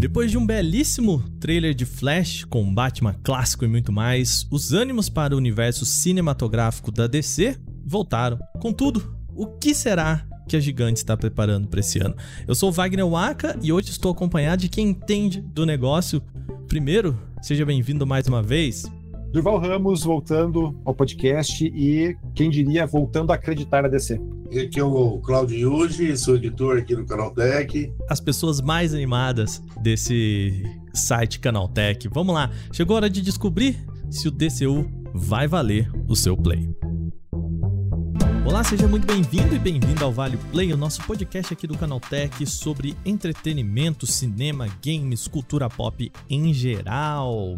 Depois de um belíssimo trailer de Flash com Batman clássico e muito mais, os ânimos para o universo cinematográfico da DC voltaram. Contudo, o que será que a Gigante está preparando para esse ano? Eu sou Wagner Waka e hoje estou acompanhado de quem entende do negócio. Primeiro, seja bem-vindo mais uma vez. Durval Ramos voltando ao podcast e, quem diria, voltando a acreditar na DC. Aqui é o Claudio Yuji, sou editor aqui do Canaltech. As pessoas mais animadas desse site Canaltech. Vamos lá, chegou a hora de descobrir se o DCU vai valer o seu play. Olá, seja muito bem-vindo e bem-vindo ao Vale Play, o nosso podcast aqui do Canaltech sobre entretenimento, cinema, games, cultura pop em geral.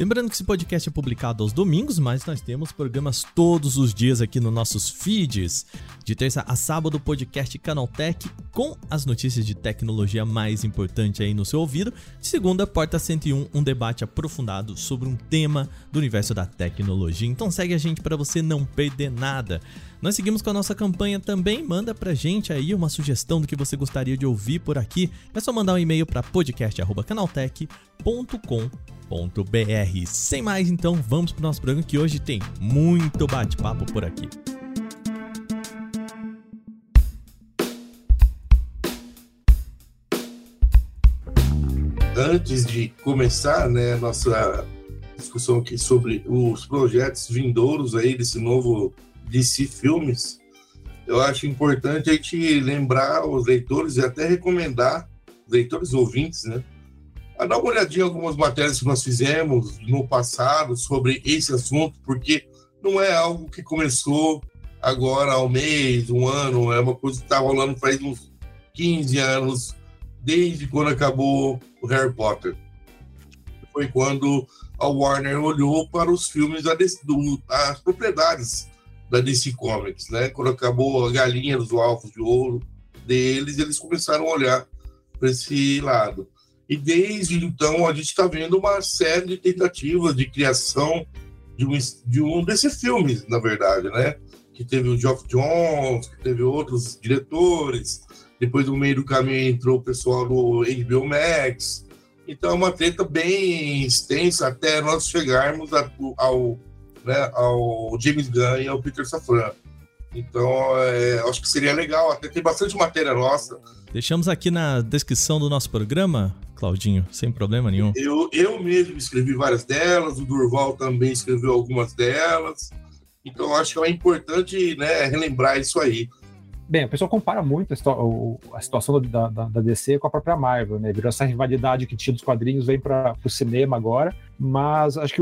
Lembrando que esse podcast é publicado aos domingos, mas nós temos programas todos os dias aqui nos nossos feeds. De terça a sábado, podcast Canaltech com as notícias de tecnologia mais importante aí no seu ouvido. De segunda, Porta 101, um debate aprofundado sobre um tema do universo da tecnologia. Então segue a gente para você não perder nada. Nós seguimos com a nossa campanha também. Manda pra gente aí uma sugestão do que você gostaria de ouvir por aqui. É só mandar um e-mail para podcast@canaltech.com www.br. Sem mais, então, vamos para o nosso programa que hoje tem muito bate-papo por aqui. Antes de começar, né, nossa discussão aqui sobre os projetos vindouros aí desse novo DC Filmes, eu acho importante a gente lembrar os leitores e até recomendar, leitores ouvintes, né, a dar uma olhadinha em algumas matérias que nós fizemos no passado sobre esse assunto, porque não é algo que começou agora ao mês, um ano, é uma coisa que está rolando faz uns 15 anos, desde quando acabou o Harry Potter. Foi quando a Warner olhou para os filmes da DC, do, as propriedades da DC Comics, né? Quando acabou a galinha dos alvos de ouro deles, eles começaram a olhar para esse lado. E desde então a gente está vendo uma série de tentativas de criação de um, de um desses filmes, na verdade, né? Que teve o Geoff Jones, que teve outros diretores. Depois, no meio do caminho, entrou o pessoal do HBO Max. Então, é uma treta bem extensa até nós chegarmos ao, né, ao James Gunn e ao Peter Safran. Então, é, acho que seria legal. Até tem bastante matéria nossa. Deixamos aqui na descrição do nosso programa, Claudinho, sem problema nenhum. Eu, eu mesmo escrevi várias delas, o Durval também escreveu algumas delas. Então, acho que é importante né, relembrar isso aí. Bem, a pessoa compara muito a, situação da, da, da, DC com a própria Marvel, né? Virou essa rivalidade que tinha dos quadrinhos, vem para o cinema agora. Mas acho que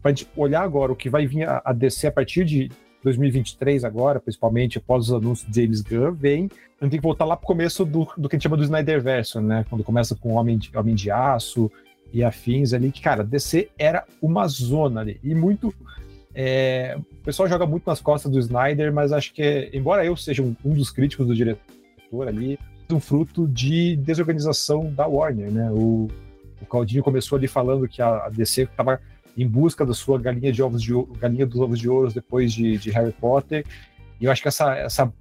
para a gente olhar agora o que vai vir a, a DC a partir de 2023 agora, principalmente após os anúncios de James Gunn, vem, a gente tem que voltar lá pro começo do, do que a gente chama do Snyderverse, né? Quando começa com Homem de, Homem de Aço e afins ali, que, cara, DC era uma zona ali, e muito... É, o pessoal joga muito nas costas do Snyder, mas acho que, embora eu seja um, um dos críticos do diretor ali, um fruto de desorganização da Warner, né? O, o Caldinho começou ali falando que a, a DC estava em busca da sua galinha de ovos de galinha dos ovos de ouro depois de, de Harry Potter. E eu acho que essa, essa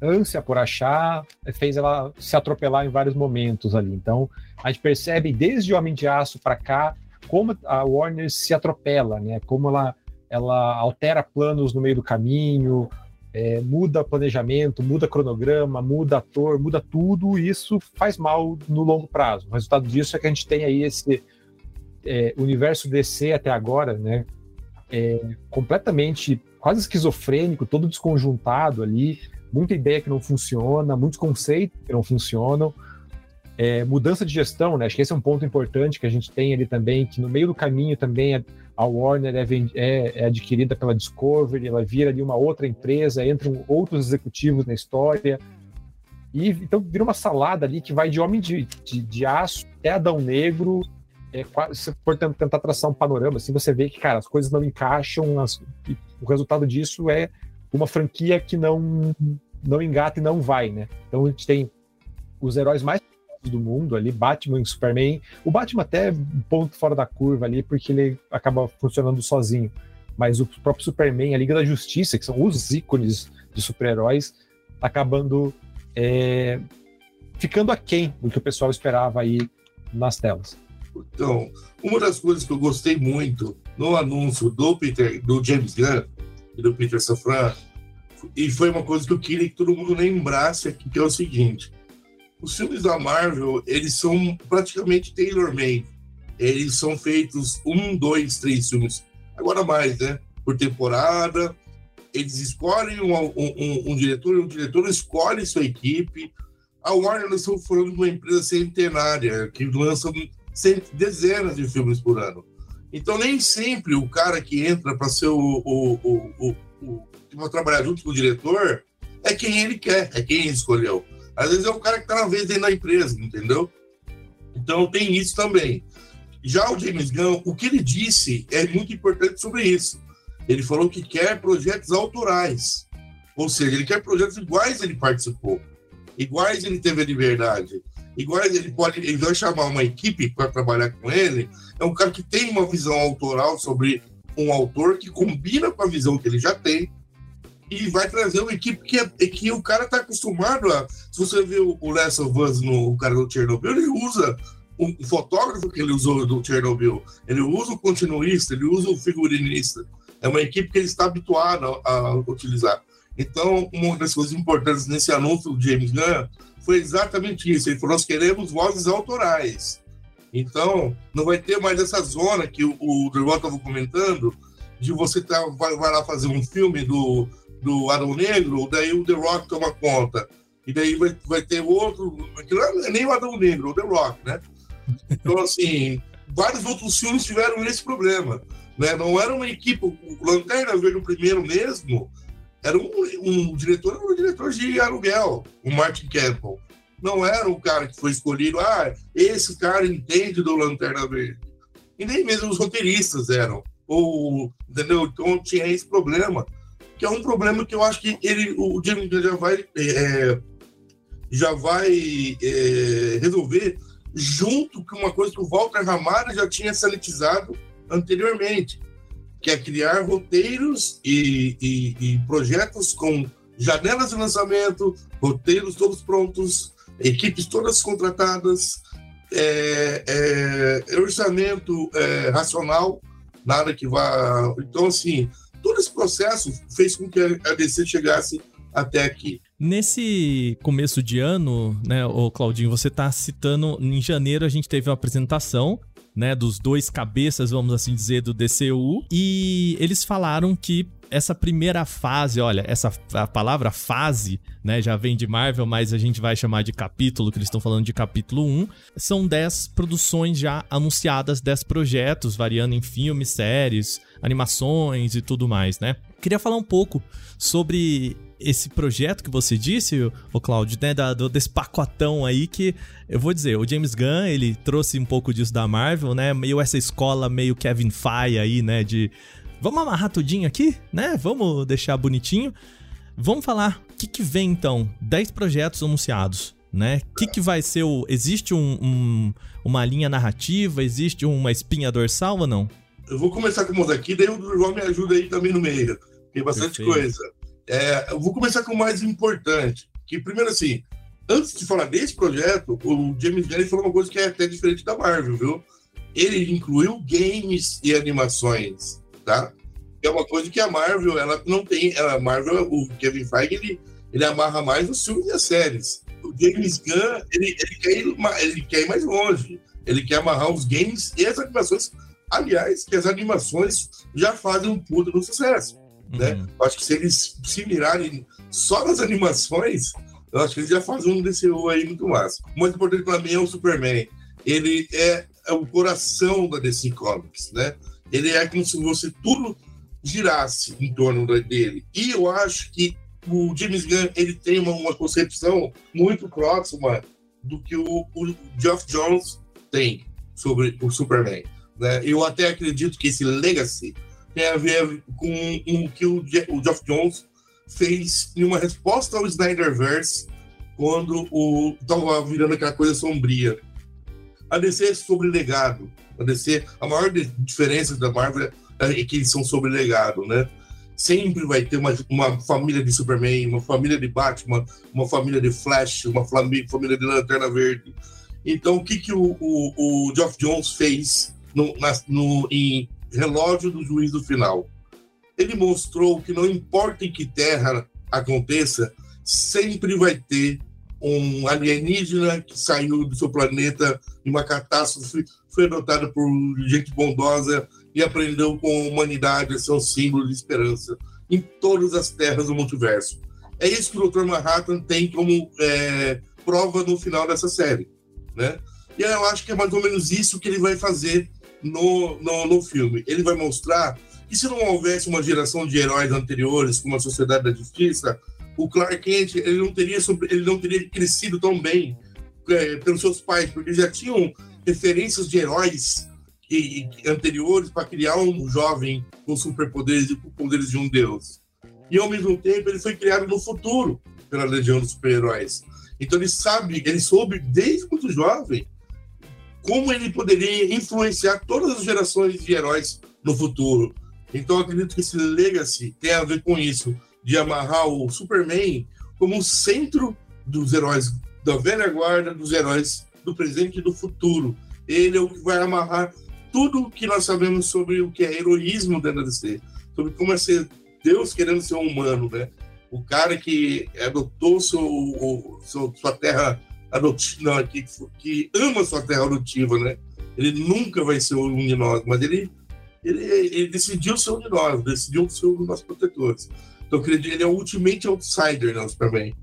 ânsia por achar fez ela se atropelar em vários momentos ali. Então, a gente percebe desde o Homem de Aço para cá como a Warner se atropela, né? Como ela, ela altera planos no meio do caminho, é, muda planejamento, muda cronograma, muda ator, muda tudo. E isso faz mal no longo prazo. O resultado disso é que a gente tem aí esse é, universo DC até agora, né, é completamente quase esquizofrênico, todo desconjuntado ali, muita ideia que não funciona, muitos conceitos que não funcionam, é, mudança de gestão, né? Acho que esse é um ponto importante que a gente tem ali também, que no meio do caminho também a Warner é, é, é adquirida pela Discovery, ela vira ali uma outra empresa, entram outros executivos na história, e então vira uma salada ali que vai de Homem de, de, de Aço até Adão Negro, é, se for tentar traçar um panorama, assim, você vê que, cara, as coisas não encaixam, as, o resultado disso é uma franquia que não, não engata e não vai, né? Então a gente tem os heróis mais do mundo ali, Batman e Superman. O Batman até um ponto fora da curva ali, porque ele acaba funcionando sozinho. Mas o próprio Superman, a Liga da Justiça, que são os ícones de super-heróis, acabando é, ficando aquém do que o pessoal esperava aí nas telas. Então, uma das coisas que eu gostei muito no anúncio do Peter, do James Gunn e do Peter Safran, e foi uma coisa que eu queria que todo mundo lembrasse aqui, que é o seguinte: os filmes da Marvel, eles são praticamente tailor-made. Eles são feitos um, dois, três filmes, agora mais, né? Por temporada. Eles escolhem um, um, um, um diretor, e o diretor escolhe sua equipe. A Warner, nós estamos falando de uma empresa centenária que lança dezenas de filmes por ano. Então, nem sempre o cara que entra para ser o, o, o, o, vai trabalhar junto com o diretor é quem ele quer, é quem ele escolheu. Às vezes é o cara que está na vez dentro da empresa, entendeu? Então, tem isso também. Já o James Gunn, o que ele disse é muito importante sobre isso. Ele falou que quer projetos autorais. Ou seja, ele quer projetos iguais ele participou, iguais ele teve a liberdade igual ele pode, ele vai chamar uma equipe para trabalhar com ele, é um cara que tem uma visão autoral sobre um autor que combina com a visão que ele já tem e vai trazer uma equipe que, é, que o cara está acostumado a. Se você vê o of Us no o cara do Chernobyl, ele usa um fotógrafo que ele usou do Chernobyl, ele usa o continuista, ele usa o figurinista. É uma equipe que ele está habituado a, a utilizar. Então, uma das coisas importantes nesse anúncio do James Gunn foi exatamente isso. Ele falou: nós queremos vozes autorais. Então, não vai ter mais essa zona que o, o Durval estava comentando, de você tá, vai, vai, lá fazer um filme do, do Adão Negro, daí o The Rock toma conta. E daí vai, vai ter outro. Não é nem o Adão Negro, o The Rock, né? Então, assim, vários outros filmes tiveram esse problema. Né? Não era uma equipe. O Lanterna Verde, o primeiro mesmo, era um, um diretor, um diretor de aluguel, o Martin Campbell. Não era o cara que foi escolhido, ah, esse cara entende do Lanterna Verde. E nem mesmo os roteiristas eram. Ou, entendeu? Então tinha esse problema, que é um problema que eu acho que ele, o James já vai, é, já vai é, resolver junto com uma coisa que o Walter Ramalho já tinha sanitizado anteriormente, que é criar roteiros e, e, e projetos com janelas de lançamento, roteiros todos prontos, equipes todas contratadas, é, é, é, orçamento é, racional, nada que vá. Então, assim, todo esse processo fez com que a DC chegasse até aqui. Nesse começo de ano, né, o Claudinho, você está citando, em janeiro a gente teve uma apresentação né, dos dois cabeças, vamos assim dizer, do DCU, e eles falaram que essa primeira fase, olha, essa a palavra fase, né, já vem de Marvel, mas a gente vai chamar de capítulo, que eles estão falando de capítulo 1. São 10 produções já anunciadas, 10 projetos, variando em filmes, séries, animações e tudo mais, né? Queria falar um pouco sobre esse projeto que você disse, o Claudio, né, da, do, desse pacotão aí que eu vou dizer, o James Gunn, ele trouxe um pouco disso da Marvel, né, meio essa escola meio Kevin Feige aí, né, de vamos amarrar tudinho aqui, né, vamos deixar bonitinho. Vamos falar, o que que vem então? 10 projetos anunciados, né? O que que vai ser o... Existe um, um, uma linha narrativa, existe uma espinha dorsal ou não? Eu vou começar com uma daqui, daí o João me ajuda aí também no meio. Tem bastante Perfeito. coisa. É, eu vou começar com o mais importante. Que primeiro assim, antes de falar desse projeto, o James Gunn falou uma coisa que é até diferente da Marvel, viu? Ele incluiu games e animações, tá? É uma coisa que a Marvel, ela não tem. A Marvel, o Kevin Feige, ele, ele amarra mais os filmes e as séries. O James Gunn, ele, ele, quer ir, ele quer ir mais longe. Ele quer amarrar os games e as animações. Aliás, que as animações já fazem um puto no sucesso. Né? Uhum. Acho que se eles se mirarem só nas animações, eu acho que eles já fazem um DCU aí muito massa. Muito importante para mim é o Superman. Ele é, é, o coração da DC Comics, né? Ele é como se você tudo girasse em torno dele. E eu acho que o James Gunn ele tem uma, uma concepção muito próxima do que o, o Geoff Jones tem sobre o Superman. Né? Eu até acredito que esse legacy tem a ver com o que o, o Geoff Jones fez em uma resposta ao Snyderverse quando o estava virando aquela coisa sombria. A DC é sobre legado. A DC, a maior diferença da Marvel é que eles são sobre legado, né? Sempre vai ter uma, uma família de Superman, uma família de Batman, uma família de Flash, uma família de Lanterna Verde. Então, o que, que o, o, o Geoff Jones fez no, na, no, em Relógio do Juízo Final? Ele mostrou que não importa em que terra aconteça, sempre vai ter um alienígena que saiu do seu planeta em uma catástrofe, foi adotado por gente bondosa e aprendeu com a humanidade a ser um símbolo de esperança em todas as terras do multiverso. É isso que o Dr. Manhattan tem como é, prova no final dessa série, né? E eu acho que é mais ou menos isso que ele vai fazer no, no, no filme. Ele vai mostrar que se não houvesse uma geração de heróis anteriores, como a Sociedade da Justiça, o Clark Kent ele não teria, ele não teria crescido tão bem é, pelos seus pais, porque já tinham referências de heróis e, e anteriores para criar um jovem com superpoderes e com poderes de um deus. E ao mesmo tempo ele foi criado no futuro pela Legião dos Super-Heróis. Então ele sabe, ele soube desde muito jovem como ele poderia influenciar todas as gerações de heróis no futuro. Então acredito que esse legacy tem a ver com isso de amarrar o Superman como o centro dos heróis da velha guarda, dos heróis do presente e do futuro. Ele é o que vai amarrar tudo o que nós sabemos sobre o que é heroísmo da DC, sobre como é ser Deus querendo ser um humano, né? O cara que adotou seu, seu, sua terra adotiva, que, que ama sua terra adotiva, né? Ele nunca vai ser um de nós, mas ele, ele, ele decidiu ser um de nós, decidiu ser um dos nossos protetores. Então, ele é o ultimate outsider né, Superman.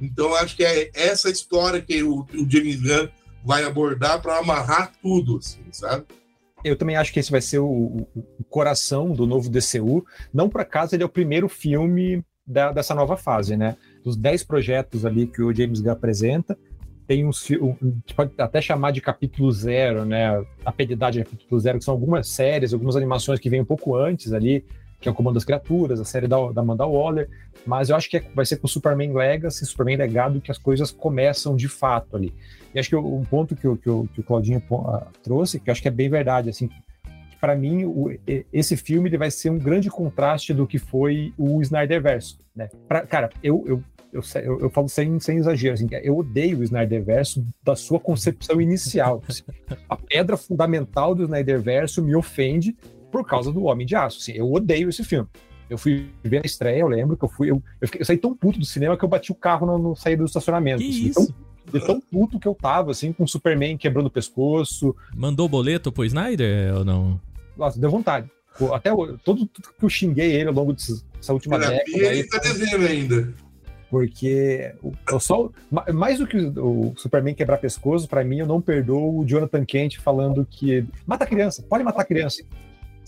Então, acho que é essa história que o, o James Gunn vai abordar para amarrar tudo, assim, sabe? Eu também acho que esse vai ser o, o coração do novo DCU. Não por acaso ele é o primeiro filme da, dessa nova fase, né? Dos dez projetos ali que o James Gunn apresenta, tem uns um, pode até chamar de capítulo zero, né? A pedidade de capítulo zero, que são algumas séries, algumas animações que vêm um pouco antes ali, que é o Comando das Criaturas, a série da, da Amanda Waller, mas eu acho que é, vai ser com Superman Legacy, Superman Legado, que as coisas começam de fato ali. E acho que um ponto que, o, que, o, que o Claudinho uh, trouxe, que eu acho que é bem verdade, assim, para mim, o, esse filme ele vai ser um grande contraste do que foi o Snyderverse, né? Pra, cara, eu, eu, eu, eu, eu, falo sem, sem exagero, assim, eu odeio o Snyderverse da sua concepção inicial. Assim. A pedra fundamental do Snyderverse me ofende por causa do Homem de Aço. Assim, eu odeio esse filme. Eu fui ver a estreia, eu lembro que eu fui. Eu, eu, fiquei, eu saí tão puto do cinema que eu bati o carro no, no saída do estacionamento. Que assim, isso? Tão, de tão puto que eu tava, assim, com o Superman quebrando o pescoço. Mandou boleto pro Snyder ou não? Nossa, deu vontade. Até todo, tudo que eu xinguei ele ao longo dessa última década. Ele tá devendo ainda. Porque eu só, mais do que o Superman quebrar pescoço, para mim, eu não perdoo o Jonathan Kent falando que mata a criança, pode matar a criança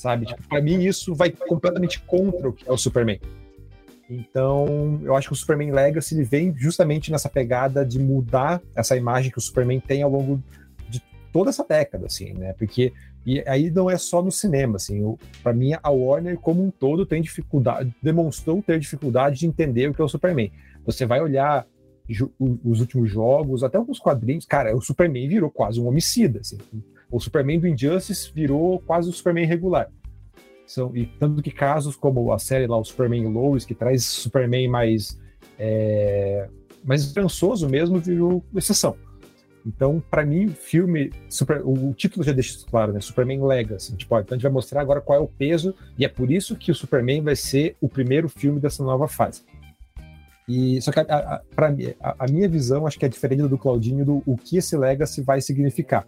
sabe? Tipo, para mim isso vai completamente contra o que é o Superman. Então, eu acho que o Superman Legacy ele vem justamente nessa pegada de mudar essa imagem que o Superman tem ao longo de toda essa década, assim, né? Porque e aí não é só no cinema, assim, para mim a Warner como um todo tem dificuldade, demonstrou ter dificuldade de entender o que é o Superman. Você vai olhar os últimos jogos, até alguns quadrinhos, cara, o Superman virou quase um homicida, assim o Superman do Injustice virou quase o Superman regular. São, e tanto que casos como a série lá, o Superman Lois, que traz Superman mais, é, mais esperançoso mesmo, virou exceção. Então, para mim, filme. Super, o, título já deixa isso claro, né? Superman Legacy. Tipo, então a gente vai mostrar agora qual é o peso, e é por isso que o Superman vai ser o primeiro filme dessa nova fase. E só que para mim, a, a, minha visão acho que é diferente do Claudinho do o que esse Legacy vai significar.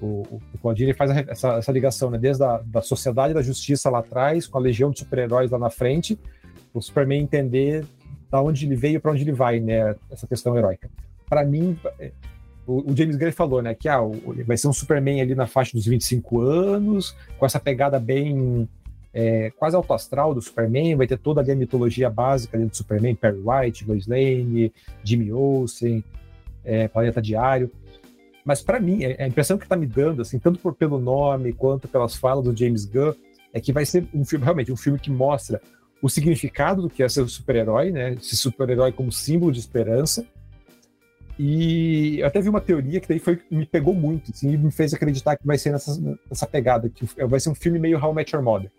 O, o Claudinho faz essa, essa, ligação, né? Desde a da sociedade da justiça lá atrás, com a legião de super-heróis lá na frente, o Superman entender da onde ele veio para onde ele vai, né? Essa questão heróica. Para mim, é, o, o, James Gray falou, né? Que ah, o, vai ser um Superman ali na faixa dos 25 anos, com essa pegada bem é, quase autoastral do Superman, vai ter toda ali a mitologia básica ali do Superman, Perry White, Lois Lane, Jimmy Olsen, é, Planeta Diário. Mas para mim, é, a impressão que está me dando, assim, tanto por, pelo nome quanto pelas falas do James Gunn, é que vai ser um filme, realmente, um filme que mostra o significado do que é ser um super-herói, né? Esse super-herói como símbolo de esperança. E eu até vi uma teoria que daí foi, me pegou muito, assim, e me fez acreditar que vai ser nessa, nessa pegada, que vai ser um filme meio How Met Your Mother.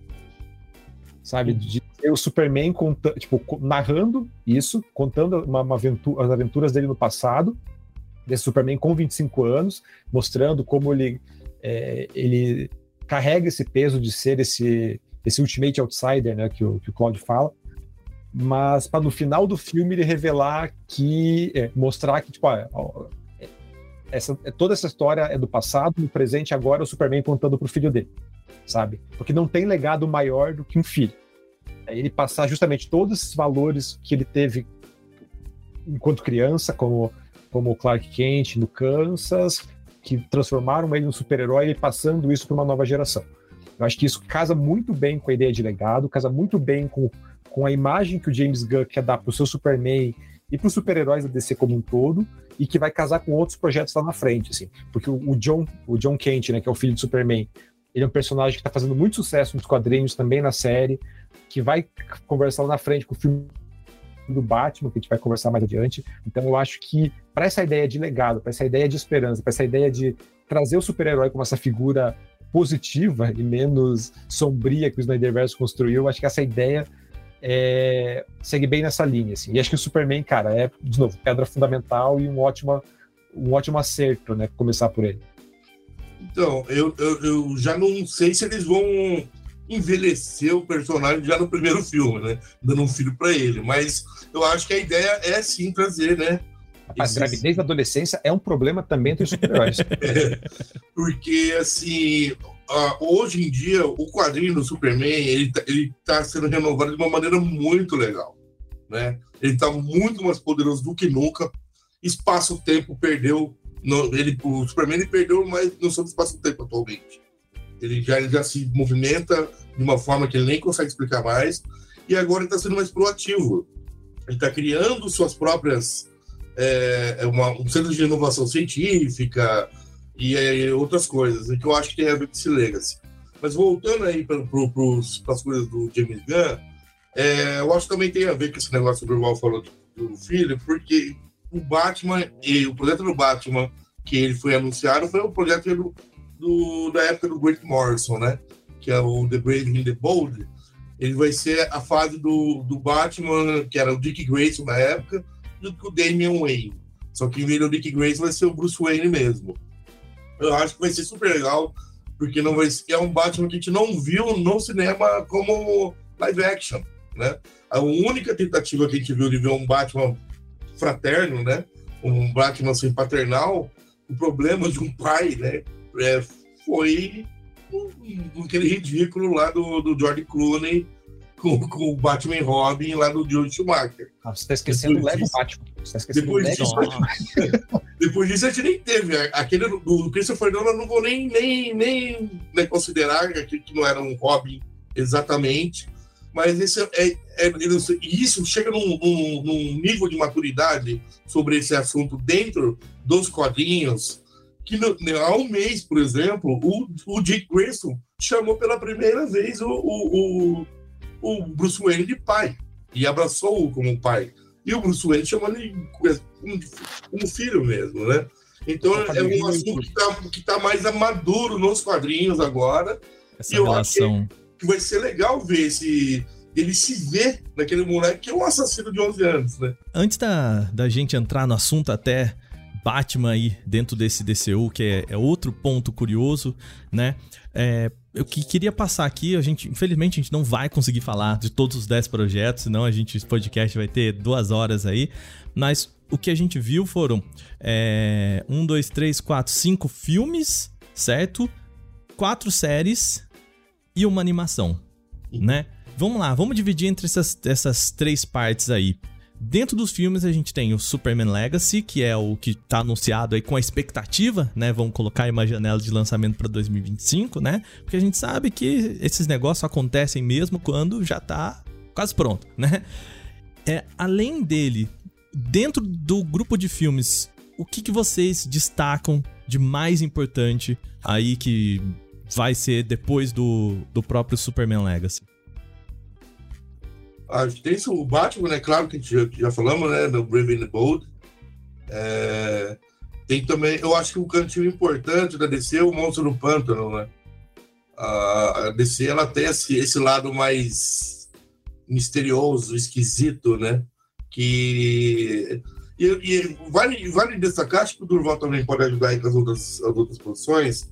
Sabe? De ter o Superman conta, tipo, narrando isso, contando uma, uma aventura, as aventuras dele no passado, desse Superman com 25 anos, mostrando como ele, é, ele carrega esse peso de ser esse, esse ultimate outsider, né, que o, que o Claude fala, mas para no final do filme ele revelar que, é, mostrar que, tipo, ó, essa, toda essa história é do passado, no presente, agora o Superman contando pro filho dele, sabe? Porque não tem legado maior do que um filho. É ele passar justamente todos esses valores que ele teve enquanto criança, como, como Clark Kent no Kansas, que transformaram ele num super-herói e passando isso para uma nova geração. Eu acho que isso casa muito bem com a ideia de legado, casa muito bem com, com a imagem que o James Gunn quer dar para o seu Superman e para os super-heróis da DC como um todo, e que vai casar com outros projetos lá na frente, assim. Porque o, o John, o John Kent, né, que é o filho do Superman, ele é um personagem que está fazendo muito sucesso nos quadrinhos, também na série, que vai conversar lá na frente com o filme do Batman, que a gente vai conversar mais adiante. Então eu acho que para essa ideia de legado, para essa ideia de esperança, para essa ideia de trazer o super-herói como essa figura positiva e menos sombria que o Snyderverse construiu, acho que essa ideia é, segue bem nessa linha. Assim. E acho que o Superman, cara, é, de novo, pedra fundamental e um ótimo, um ótimo acerto, né? Começar por ele. Então, eu, eu, eu já não sei se eles vão envelhecer o personagem já no primeiro filme, né? Dando um filho para ele. Mas eu acho que a ideia é sim trazer, né? Rapaz, Esses... gravidez na adolescência é um problema também entre os super-heróis. é, porque, assim, hoje em dia, o quadrinho do Superman, ele, tá, ele tá sendo renovado de uma maneira muito legal, né? Ele tá muito mais poderoso do que nunca. Espaço-tempo perdeu... No, ele, o Superman ele perdeu mais noção do espaço-tempo atualmente. Ele já, ele já se movimenta de uma forma que ele nem consegue explicar mais. E agora ele está sendo mais proativo. Ele está criando suas próprias. É, é, uma, um centro de inovação científica e é, outras coisas, que eu acho que tem a ver com esse legacy. Mas voltando aí para as coisas do James Gunn, é, eu acho que também tem a ver com esse negócio que o Val falou do, do filho, porque o Batman e o projeto do Batman que ele foi anunciado foi o projeto do, do, da época do Grant Morrison, né? Que é o The Brave and the Bold. Ele vai ser a fase do, do Batman, que era o Dick Grayson na época, junto com o Damian Wayne. Só que em vez do Dick Grayson vai ser o Bruce Wayne mesmo. Eu acho que vai ser super legal, porque não vai ser, é um Batman que a gente não viu no cinema como live action, né? A única tentativa que a gente viu de ver um Batman fraterno, né? Um Batman assim, paternal, o problema de um pai, né? é, foi aquele ridículo lá do, do George Clooney com, com o Batman Robin lá do George Schumacher. Ah, você está esquecendo o Lego Batman. Você tá esquecendo depois, disso, depois disso, a gente nem teve. Aquele do, do Christopher Nolan, não vou nem, nem, nem né, considerar que, que não era um Robin exatamente. Mas esse é, é, é isso chega num, num, num nível de maturidade sobre esse assunto dentro dos quadrinhos que no, há um mês, por exemplo, o, o Dick Grayson chamou pela primeira vez o, o, o, o Bruce Wayne de pai e abraçou-o como pai. E o Bruce Wayne chamou ele como, como filho mesmo, né? Então é um assunto que está que tá mais maduro nos quadrinhos agora. Essa relação. acho que vai ser legal ver esse, ele se vê naquele moleque que é um assassino de 11 anos, né? Antes da, da gente entrar no assunto até Batman aí dentro desse DCU, que é, é outro ponto curioso, né? É, eu que queria passar aqui, a gente, infelizmente, a gente não vai conseguir falar de todos os 10 projetos, senão a gente, esse podcast vai ter duas horas aí. Mas o que a gente viu foram é, um, dois, três, quatro, cinco filmes, certo? Quatro séries e uma animação, né? Vamos lá, vamos dividir entre essas, essas três partes aí. Dentro dos filmes a gente tem o Superman Legacy, que é o que tá anunciado aí com a expectativa, né? Vamos colocar aí uma janela de lançamento para 2025, né? Porque a gente sabe que esses negócios acontecem mesmo quando já tá quase pronto, né? É, além dele, dentro do grupo de filmes, o que, que vocês destacam de mais importante aí que vai ser depois do, do próprio Superman Legacy? A gente tem o Batman, né? Claro que já, já falamos, né? Do Brave and Bold. É, tem também, eu acho que o cantinho importante da DC é o Monstro do Pântano, né? A, a DC, ela tem esse, esse lado mais misterioso, esquisito, né? Que E, e vale, vale destacar, acho que o Durval também pode ajudar aí com as outras, as outras posições.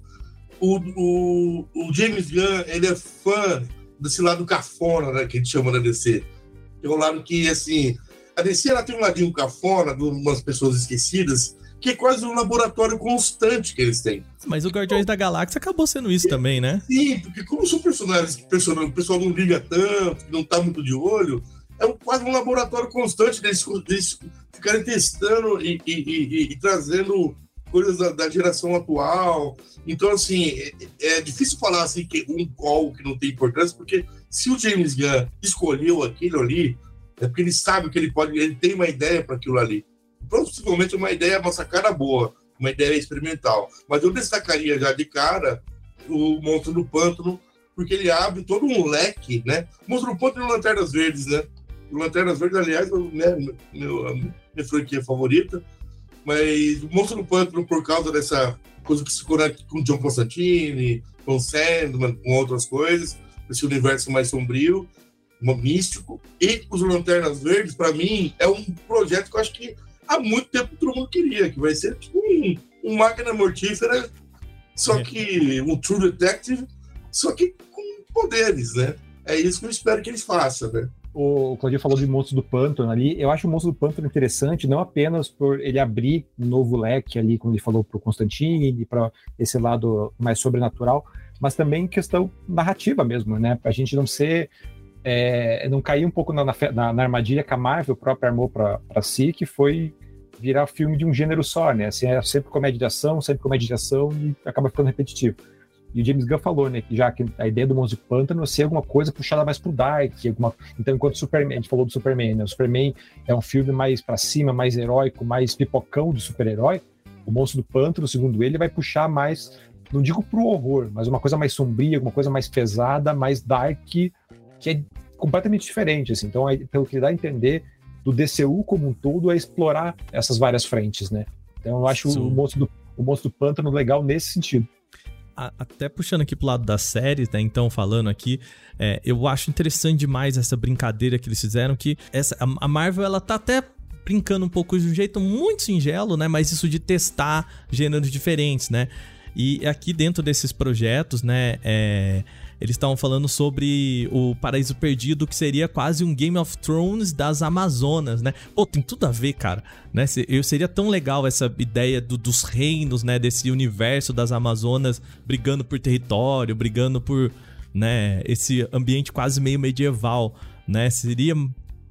O, o, o James Gunn, ele é fã desse lado cafona, né, que a gente chama na DC. É um lado que, assim, a DC ela tem um ladinho cafona de umas pessoas esquecidas, que é quase um laboratório constante que eles têm. Mas o Guardiões da Galáxia acabou sendo isso também, né? Sim, porque como são personagens que o pessoal não liga tanto, que não tá muito de olho, é quase um laboratório constante deles, deles ficarem testando e, e, e, e trazendo coisas da, da, geração atual. Então, assim, é, é, difícil falar assim que um call que não tem importância, porque se o James Gunn escolheu aquilo ali, é porque ele sabe que ele pode, ele tem uma ideia para aquilo ali. Possivelmente uma ideia, uma sacada boa, uma ideia experimental. Mas eu destacaria já de cara o Monstro do Pântano, porque ele abre todo um leque, né? Monstro do Pântano e Lanternas Verdes, né? Lanternas Verdes, aliás, né, meu, minha franquia favorita. Mas o Monstro do Pântano, por causa dessa coisa que se conecta com John Constantine, com Sandman, com outras coisas, esse universo mais sombrio, místico. E os Lanternas Verdes, para mim, é um projeto que eu acho que há muito tempo todo mundo queria, que vai ser tipo um, um máquina mortífera, só é. que um True Detective, só que com poderes, né? É isso que eu espero que eles façam, né? O Claudio falou de Monstros do Pântano ali. Eu acho o Monstro do Pântano interessante, não apenas por ele abrir um novo leque ali, como ele falou para o Constantine, para esse lado mais sobrenatural, mas também questão narrativa mesmo, né? A gente não ser. É, não cair um pouco na, na, na, armadilha que a Marvel própria armou para si, que foi virar filme de um gênero só, né? Assim, é sempre comédia de ação, sempre comédia de ação e acaba ficando repetitivo. E o James Gunn falou, né, que já que a ideia do Monstro do Pântano é ser alguma coisa puxada mais pro Dark, alguma... então enquanto Superman, a gente falou do Superman, né, o Superman é um filme mais para cima, mais heróico, mais pipocão de super-herói, o Monstro do Pântano, segundo ele, vai puxar mais, não digo pro horror, mas uma coisa mais sombria, alguma coisa mais pesada, mais dark, que é completamente diferente, assim. Então, pelo que dá a entender, do DCU como um todo é explorar essas várias frentes, né? Então eu acho o monstro, do, o monstro do pântano legal nesse sentido até puxando aqui pro lado das séries, né? Então, falando aqui, é, eu acho interessante demais essa brincadeira que eles fizeram, que essa, a, a Marvel, ela tá até brincando um pouco de um jeito muito singelo, né? Mas isso de testar gêneros diferentes, né? E aqui dentro desses projetos, né? É, eles estavam falando sobre o Paraíso Perdido, que seria quase um Game of Thrones das Amazonas, né? Pô, tem tudo a ver, cara, né? Eu seria tão legal essa ideia do, dos reinos, né? Desse universo das Amazonas brigando por território, brigando por, né? Esse ambiente quase meio medieval, né? Seria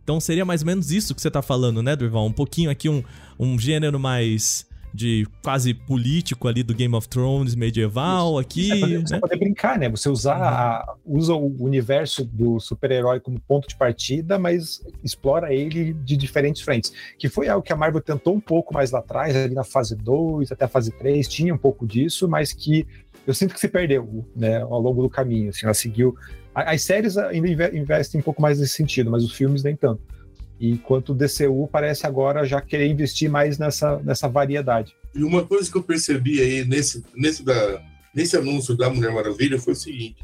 então seria mais ou menos isso que você tá falando, né, Durval? Um pouquinho aqui, um, um gênero mais de quase político ali do Game of Thrones medieval Isso. aqui. É, poder, né? Você poder brincar, né? Você usar uhum. a, usa o universo do super-herói como ponto de partida, mas explora ele de diferentes frentes. Que foi algo que a Marvel tentou um pouco mais lá atrás, ali na fase 2 até a fase 3, tinha um pouco disso, mas que eu sinto que se perdeu né, ao longo do caminho. Assim, ela seguiu. As séries ainda investem um pouco mais nesse sentido, mas os filmes nem tanto enquanto o DCU parece agora já querer investir mais nessa, nessa variedade. E uma coisa que eu percebi aí nesse, nesse, da, nesse anúncio da Mulher Maravilha foi o seguinte: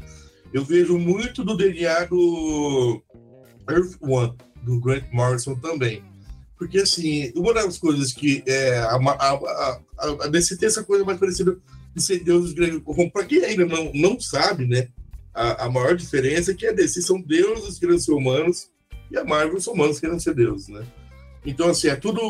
eu vejo muito do DNA do Earth One, do Grant Morrison também. Porque, assim, uma das coisas que é, a, a, a, a DC tem essa coisa mais parecida de ser deuses gregos. Para quem ainda não, não sabe, né, a, a maior diferença é que a DC são deuses ser humanos e a Marvel são humanos querendo ser deuses, né? Então, assim, é tudo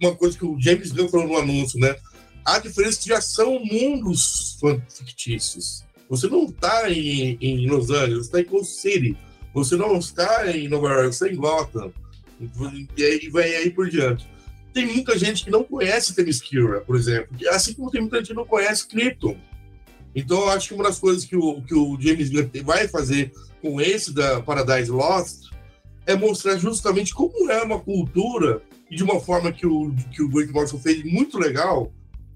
uma coisa que o James Gunn falou no anúncio, né? A diferença que já são mundos fictícios. Você não está em, em, Los Angeles, está em Cold City. Você não está em Nova York, está em Gotham. E aí vai aí por diante. Tem muita gente que não conhece Themyscira, por exemplo. Assim como tem muita gente que não conhece Krypton. Então, eu acho que uma das coisas que o, que o James Gunn vai fazer com esse da Paradise Lost é mostrar justamente como é uma cultura e de uma forma que o que o Grant Morrison fez muito legal,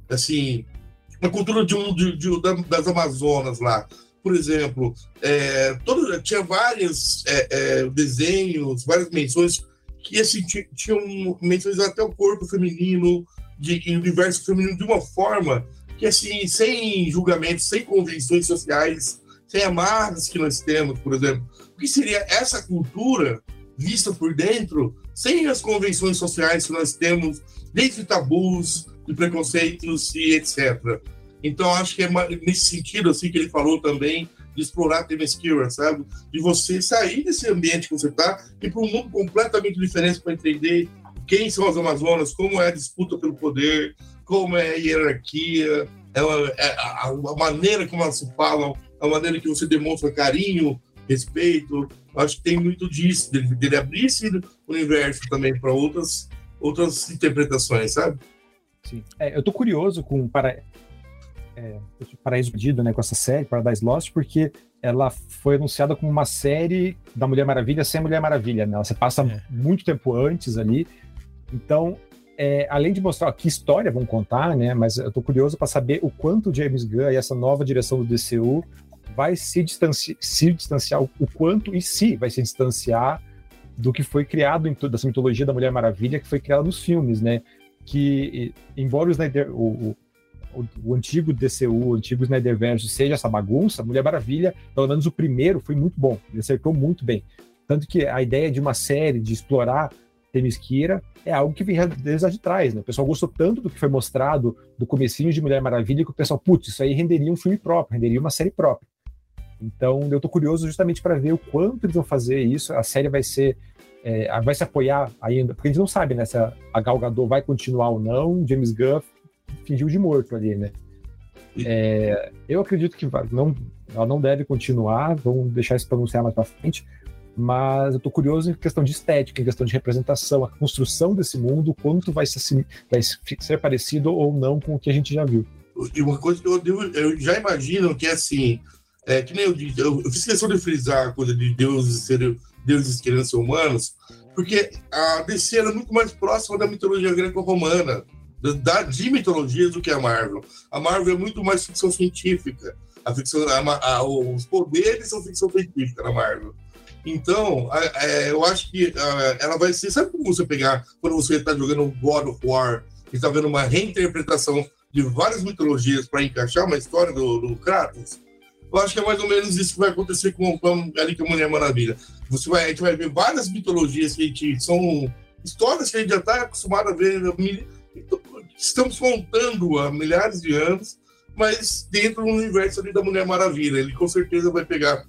assim, uma cultura de um de, de, das Amazonas lá. Por exemplo, é, todo, tinha vários é, é, desenhos, várias menções que assim, tinham menções até o corpo feminino, de universo feminino de uma forma que assim, sem julgamentos, sem convenções sociais, sem amarras que nós temos, por exemplo. O que seria essa cultura vista por dentro sem as convenções sociais que nós temos, desde tabus, de preconceitos e etc. Então, acho que é nesse sentido assim que ele falou também de explorar Temesquira, sabe? De você sair desse ambiente que você está e para um mundo completamente diferente para entender quem são as Amazonas, como é a disputa pelo poder, como é a hierarquia, é a, é a, a maneira como elas se falam, a maneira que você demonstra carinho, respeito. Acho que tem muito disso, dele, dele abrir esse universo também para outras, outras interpretações, sabe? Sim. É, eu tô curioso com para, é, Paraíso Perdido, né, com essa série, Paradise Lost, porque ela foi anunciada como uma série da Mulher Maravilha sem Mulher Maravilha, né? Ela se passa é. muito tempo antes ali. Então, é, além de mostrar que história vão contar, né? Mas eu tô curioso para saber o quanto James Gunn e essa nova direção do DCU vai se, distanci se distanciar, o quanto e se vai se distanciar do que foi criado em toda essa mitologia da Mulher Maravilha que foi criada nos filmes, né? Que, embora o Snyder, o, o, o antigo DCU, o antigo Snyderverse seja essa bagunça, Mulher Maravilha, pelo menos o primeiro, foi muito bom, ele acertou muito bem. Tanto que a ideia de uma série, de explorar Temesquira, é algo que vem desde lá de trás, né? O pessoal gostou tanto do que foi mostrado do comecinho de Mulher Maravilha que o pessoal, putz, isso aí renderia um filme próprio, renderia uma série própria. Então, eu tô curioso justamente para ver o quanto eles vão fazer isso. A série vai ser é, vai se apoiar ainda, porque a gente não sabe, né, se a, a Gal Gadot vai continuar ou não. James Gunn fingiu de morto ali, né? É, eu acredito que não, ela não deve continuar, vamos deixar isso pronunciar mais para frente, mas eu tô curioso em questão de estética, em questão de representação, a construção desse mundo, quanto vai ser, vai ser parecido ou não com o que a gente já viu. E uma coisa que eu, eu já imagino que é assim, é, que nem eu disse, eu, eu fiz questão de frisar a coisa de deuses serem deuses querendo ser humanos, porque a DC era muito mais próxima da mitologia greco-romana, da, de mitologias do que a Marvel. A Marvel é muito mais ficção científica. A ficção, a, a, os poderes são ficção científica na Marvel. Então, é, eu acho que ela vai ser. Sabe como você pegar quando você está jogando God of War e está vendo uma reinterpretação de várias mitologias para encaixar uma história do, do Kratos? Eu acho que é mais ou menos isso que vai acontecer com, com, ali com a Mulher Maravilha. Você vai, a gente vai ver várias mitologias que a gente, são histórias que a gente já está acostumado a ver, estamos contando há milhares de anos, mas dentro do universo ali da Mulher Maravilha. Ele com certeza vai pegar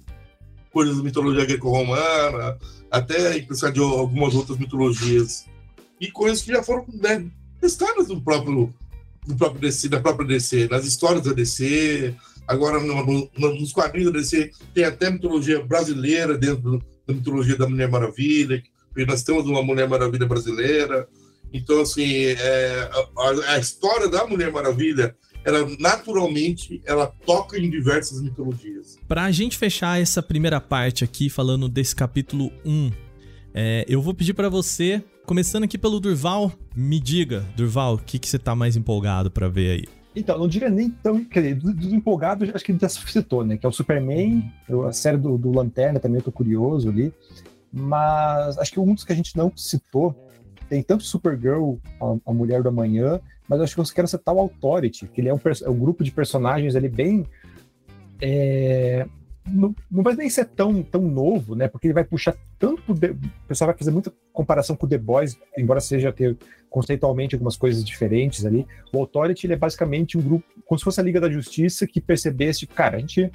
coisas da mitologia greco-romana, até pensar de algumas outras mitologias. E coisas que já foram né, testadas no próprio, no próprio DC, da própria DC, nas histórias da DC, Agora, no, no, nos quadrinhos da DC, tem até mitologia brasileira dentro da mitologia da Mulher Maravilha, porque nós temos uma Mulher Maravilha brasileira. Então, assim, é, a, a, história da Mulher Maravilha, ela naturalmente, ela toca em diversas mitologias. Para a gente fechar essa primeira parte aqui, falando desse capítulo 1, é, eu vou pedir para você, começando aqui pelo Durval, me diga, Durval, o que, que você tá mais empolgado para ver aí? Então, não diria nem tão. Quer dizer, dos do empolgados, acho que ele já citou, né? Que é o Superman, a série do, do Lanterna também, eu tô curioso ali. Mas acho que um dos que a gente não citou, tem tanto Supergirl, a, a Mulher do Amanhã, mas acho que eu quero citar o Authority, que ele é um, é um grupo de personagens ali bem. É, não, não vai nem ser tão, tão novo, né? Porque ele vai puxar tanto. o pessoal vai fazer muita comparação com o The Boys, embora seja ter conceitualmente algumas coisas diferentes ali. O Authority ele é basicamente um grupo, como se fosse a Liga da Justiça, que percebesse, cara, a gente,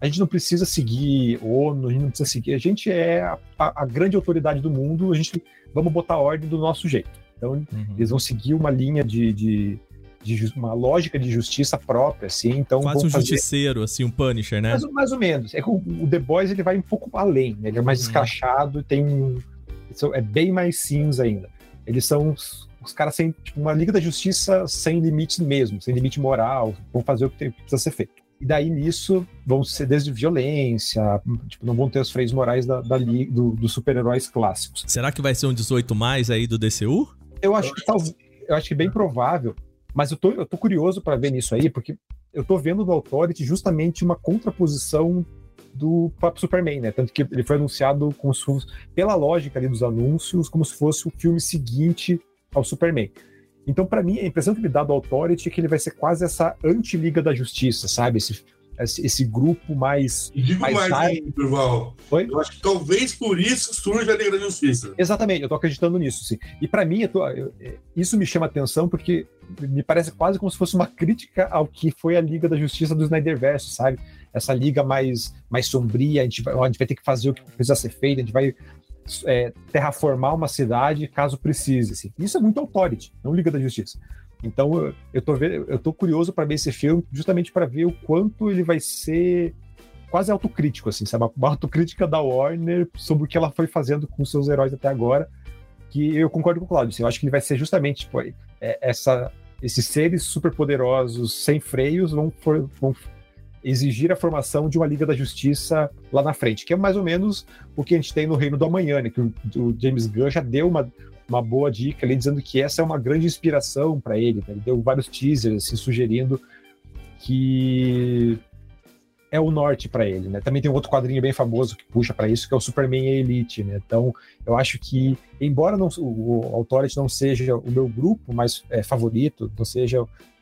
a gente não precisa seguir ONU, a gente não precisa seguir, a gente é a, a, grande autoridade do mundo, a gente vamos botar a ordem do nosso jeito. Então, uhum. eles vão seguir uma linha de, de, de, uma lógica de justiça própria, assim. Então, Quase um fazer... justiceiro, assim, um Punisher, né? Mais, mais ou menos. É que o, o, The Boys ele vai um pouco além, né? ele é mais uhum. escrachado, tem é bem mais cinza ainda. Eles são os caras sem tipo, uma Liga da Justiça sem limites mesmo, sem limite moral, vão fazer o que, tem, precisa ser feito. E daí nisso vão ser desde violência, tipo, não vão ter os freios morais da, da do, dos super-heróis clássicos. Será que vai ser um 18 mais aí do DCU? Eu acho que talvez, eu acho que bem provável, mas eu tô, eu tô curioso para ver nisso aí, porque eu tô vendo no Authority justamente uma contraposição do próprio Superman, né? Tanto que ele foi anunciado como se pela lógica ali dos anúncios, como se fosse o filme seguinte ao Superman. Então, para mim, a impressão que me dá do Authority é que ele vai ser quase essa anti-Liga da Justiça, sabe? Esse, esse, esse grupo mais. E digo mais, mais Durval. Eu acho que talvez por isso surja a Liga da Justiça. Exatamente, eu tô acreditando nisso, sim. E para mim, eu tô, eu, isso me chama atenção porque me parece quase como se fosse uma crítica ao que foi a Liga da Justiça do Snyderverse, sabe? Essa liga mais, mais sombria, a gente, vai, a gente vai ter que fazer o que precisa ser feito, a gente vai é, terraformar uma cidade caso precise. Assim. Isso é muito Authority, não Liga da Justiça. Então eu tô, eu tô curioso para ver esse filme, justamente para ver o quanto ele vai ser quase autocrítico, assim, sabe? Uma autocrítica da Warner sobre o que ela foi fazendo com seus heróis até agora. Que eu concordo com o Claudio, assim, eu acho que ele vai ser justamente tipo, é, essa, esses seres superpoderosos sem freios vão, for, vão exigir a formação de uma Liga da Justiça lá na frente, que é mais ou menos o que a gente tem no Reino do Amanhã, né? Que o, o James Gunn já deu uma, uma boa dica ali, dizendo que essa é uma grande inspiração para ele. Né? Ele deu vários teasers, assim, sugerindo que é o norte para ele, né? Também tem um outro quadrinho bem famoso que puxa para isso, que é o Superman Elite, né? Então, eu acho que, embora não, o, Authority não seja o meu grupo mais é, favorito, não seja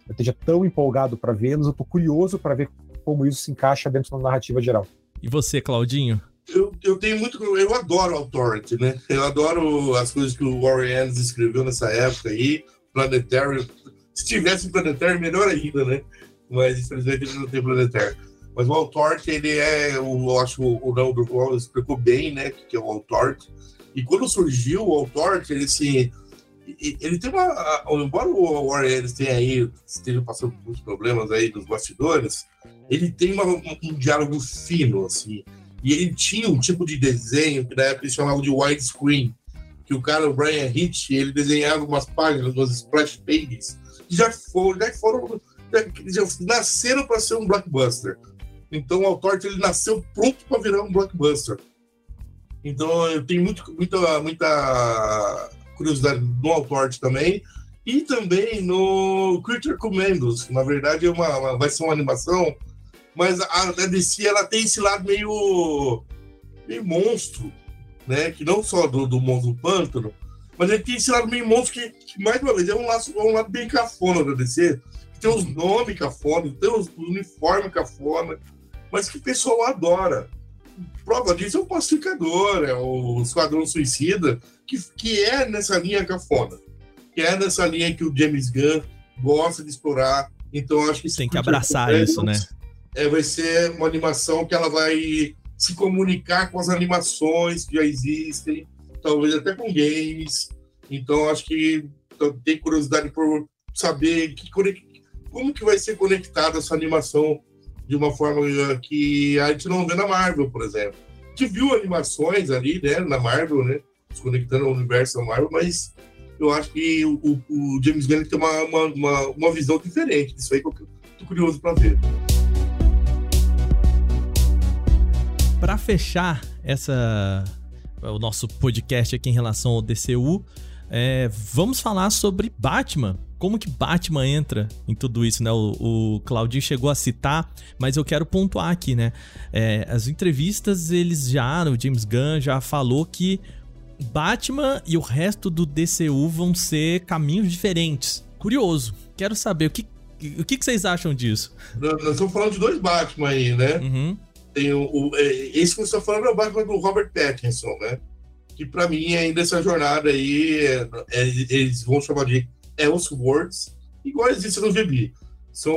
eu esteja tão empolgado para vê-los, eu tô curioso para ver como isso se encaixa dentro da narrativa geral. E você, Claudinho? eu, eu tenho muito. Eu adoro Authority, né? Eu adoro as coisas que o Warren Ellis escreveu nessa época aí. Planetary. Se tivesse Planetary, melhor ainda, né? Mas infelizmente ele não tem Planetary. Mas o Authority, ele é. Eu acho o Não do explicou bem, né? O que é o Authority. E quando surgiu o Authority, ele assim. Ele tem uma. Embora o Warren Ellis tenha aí, esteja passando por muitos problemas aí nos bastidores, ele tem uma, um diálogo fino, assim e ele tinha um tipo de desenho que na época eles chamavam de widescreen, que o cara, o Brian Hitch, ele desenhava umas páginas, umas splash pages, que já foram, já foram, já, já nasceram para ser um blockbuster. Então o Authority ele nasceu pronto para virar um blockbuster. Então eu tenho muito, muita, muita curiosidade no Authority também. E também no Creature Commandos. Na verdade, é uma, uma, vai ser uma animação mas a, DC ela tem esse lado meio, meio monstro, né? Que não só do, do monstro do pântano, mas ele tem esse lado meio monstro que, que mais uma vez, é um, laço, é um lado bem cafona da DC. Que tem os nomes cafona, tem os uniformes cafona, mas que o pessoal adora. Prova disso é o Pacificador, é o Esquadrão Suicida, que, que é nessa linha cafona. Que é nessa linha que o James Gunn gosta de explorar. Então, acho que tem que abraçar isso, né? É, vai ser uma animação que ela vai se comunicar com as animações que já existem, talvez até com games. Então, acho que tem curiosidade por saber que, como que vai ser conectada essa animação de uma forma que a gente não vê na Marvel, por exemplo. A gente viu animações ali, né, na Marvel, né, se conectando ao universo da Marvel, mas eu acho que o, o James Gunn tem uma, uma, uma, uma visão diferente disso aí que eu tô curioso para ver. Para fechar essa o nosso podcast aqui em relação ao DCU, é, vamos falar sobre Batman. Como que Batman entra em tudo isso, né? O, o Claudinho chegou a citar, mas eu quero pontuar aqui, né? É, as entrevistas, eles já, o James Gunn já falou que Batman e o resto do DCU vão ser caminhos diferentes. Curioso. Quero saber o que, o que, vocês acham disso? Nós estamos falando de dois Batman aí, né? Uhum tem o, o, é, esse que você está falando é o Batman do Robert Pattinson, né? Que para mim ainda essa jornada aí é, é, eles vão chamar de Elseworlds, igual existe no GB. São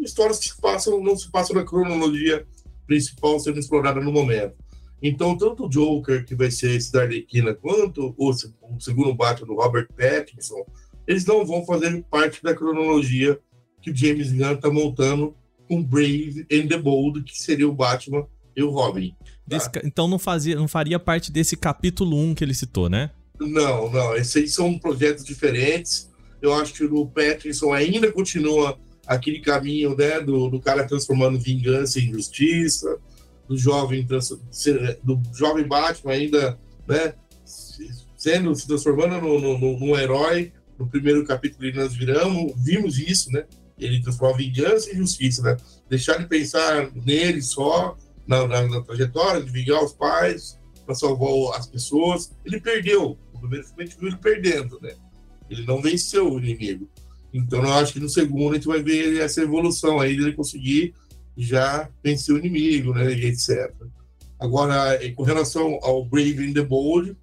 histórias que passam, não se passam na cronologia principal sendo explorada no momento. Então, tanto o Joker, que vai ser esse da Arlequina, quanto o, o segundo Batman do Robert Pattinson, eles não vão fazer parte da cronologia que o James Gunn está montando com Brave and the Bold, que seria o Batman e o Robin. Tá? Desse, então não, fazia, não faria parte desse capítulo 1 que ele citou, né? Não, não. Esses aí são projetos diferentes. Eu acho que o Pattinson ainda continua aquele caminho né, do, do cara transformando vingança em justiça, do jovem, do jovem Batman ainda né, sendo, se transformando num herói. No primeiro capítulo nós viramos, vimos isso, né? Ele transforma vingança em justiça, né? Deixar de pensar nele só, na, na, na trajetória de vingar os pais, para salvar as pessoas. Ele perdeu. O primeiro filme a gente viu ele perdendo, né? Ele não venceu o inimigo. Então eu acho que no segundo a gente vai ver essa evolução aí, ele conseguir já venceu o inimigo, né, e etc. Agora, com relação ao Brave and the Bold,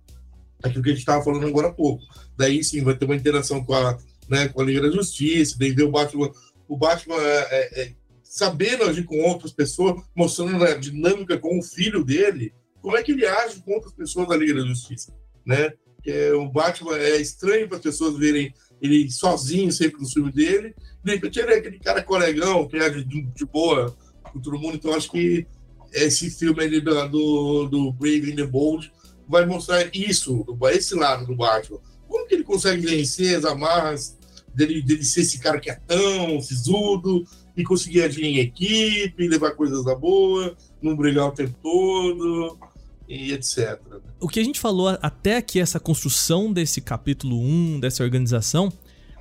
aquilo que a gente estava falando agora há pouco, daí sim vai ter uma interação com a, né, com a Liga da Justiça, daí o Batman, o Batman é, é, é sabendo agir com outras pessoas, mostrando a dinâmica com o filho dele, como é que ele age com outras pessoas da Liga da Justiça, né? É, o Batman é estranho para as pessoas verem ele sozinho sempre no filme dele, de repente ele é aquele cara colegão, que é de, de boa com todo mundo, então acho que esse filme ali do, do, do Brave and the Bold vai mostrar isso, esse lado do Batman. Como que ele consegue vencer as amarras dele, dele ser esse cara que é tão sisudo e conseguir agir em equipe, levar coisas da boa, não brigar o tempo todo e etc. O que a gente falou até aqui, essa construção desse capítulo 1, dessa organização,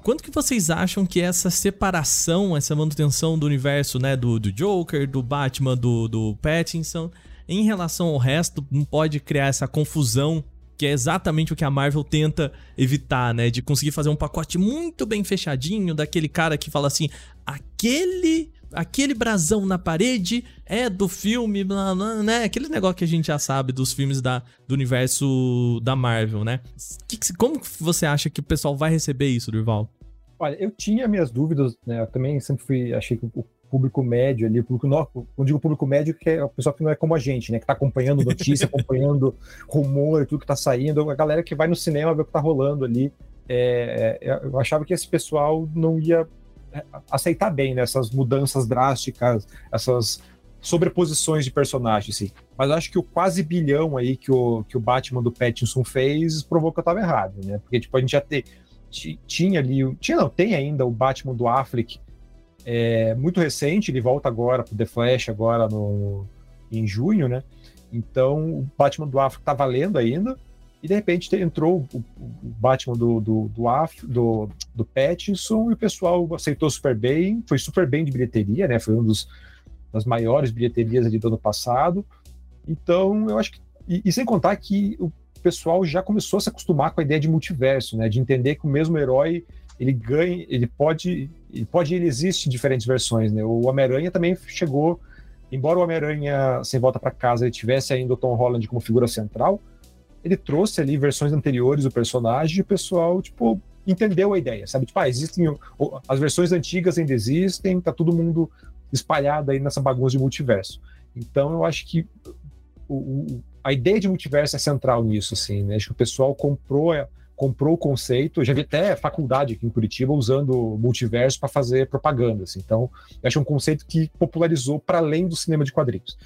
quanto que vocês acham que essa separação, essa manutenção do universo, né, do, do Joker, do Batman, do, do Pattinson, em relação ao resto, não pode criar essa confusão que é exatamente o que a Marvel tenta evitar, né? De conseguir fazer um pacote muito bem fechadinho daquele cara que fala assim: aquele aquele brasão na parede é do filme, blá, blá, né? Aquele negócio que a gente já sabe dos filmes da, do universo da Marvel, né? Que, como você acha que o pessoal vai receber isso, Durval? Olha, eu tinha minhas dúvidas, né? Eu também sempre fui, achei que o público médio ali, público não, quando digo público médio, que é o pessoal que não é como a gente, né? Que tá acompanhando notícia, acompanhando rumor, tudo que tá saindo, a galera que vai no cinema ver o que tá rolando ali. É, é, eu achava que esse pessoal não ia aceitar bem né, mudanças drásticas, essas sobreposições de personagens, sim. Mas acho que o quase bilhão aí que o, que o Batman do Pattinson fez provou que eu estava errado, né? Porque, tipo, a gente já te, tinha ali, tinha não, tem ainda o Batman do Affleck, é, muito recente, ele volta agora pro The Flash, agora no, em junho, né? Então, o Batman do Affleck tá valendo ainda, e de repente entrou o, o Batman do, do, do, Af, do, do Pattinson e o pessoal aceitou super bem, foi super bem de bilheteria, né? Foi um dos das maiores bilheterias ali do ano passado. Então, eu acho que. E, e, sem contar que o pessoal já começou a se acostumar com a ideia de multiverso, né? De entender que o mesmo herói ele ganha, ele pode, ele pode, ele existe em diferentes versões, né? O Homem-Aranha também chegou, embora o Homem-Aranha sem volta para casa ele tivesse ainda o Tom Holland como figura central, ele trouxe ali versões anteriores do personagem e o pessoal, tipo, entendeu a ideia, sabe? Tipo, ah, existem. As versões antigas ainda existem, tá todo mundo espalhado aí nessa bagunça de multiverso. Então eu acho que o, o, a ideia de multiverso é central nisso, assim, né? Acho que o pessoal comprou, comprou o conceito. Já vi até faculdade aqui em Curitiba usando multiverso para fazer propaganda, assim. Então, eu acho um conceito que popularizou para além do cinema de quadrinhos.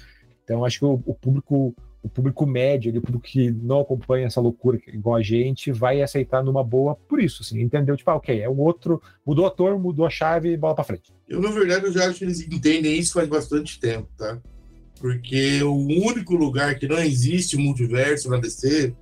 Então, acho que o, o público o público médio, o público que não acompanha essa loucura igual a gente, vai aceitar numa boa por isso, assim, entendeu? Tipo, ah, ok, é um outro, mudou o ator, mudou a chave, bola pra frente. Eu, na verdade, eu já acho que eles entendem isso faz bastante tempo, tá? Porque o único lugar que não existe multiverso na DC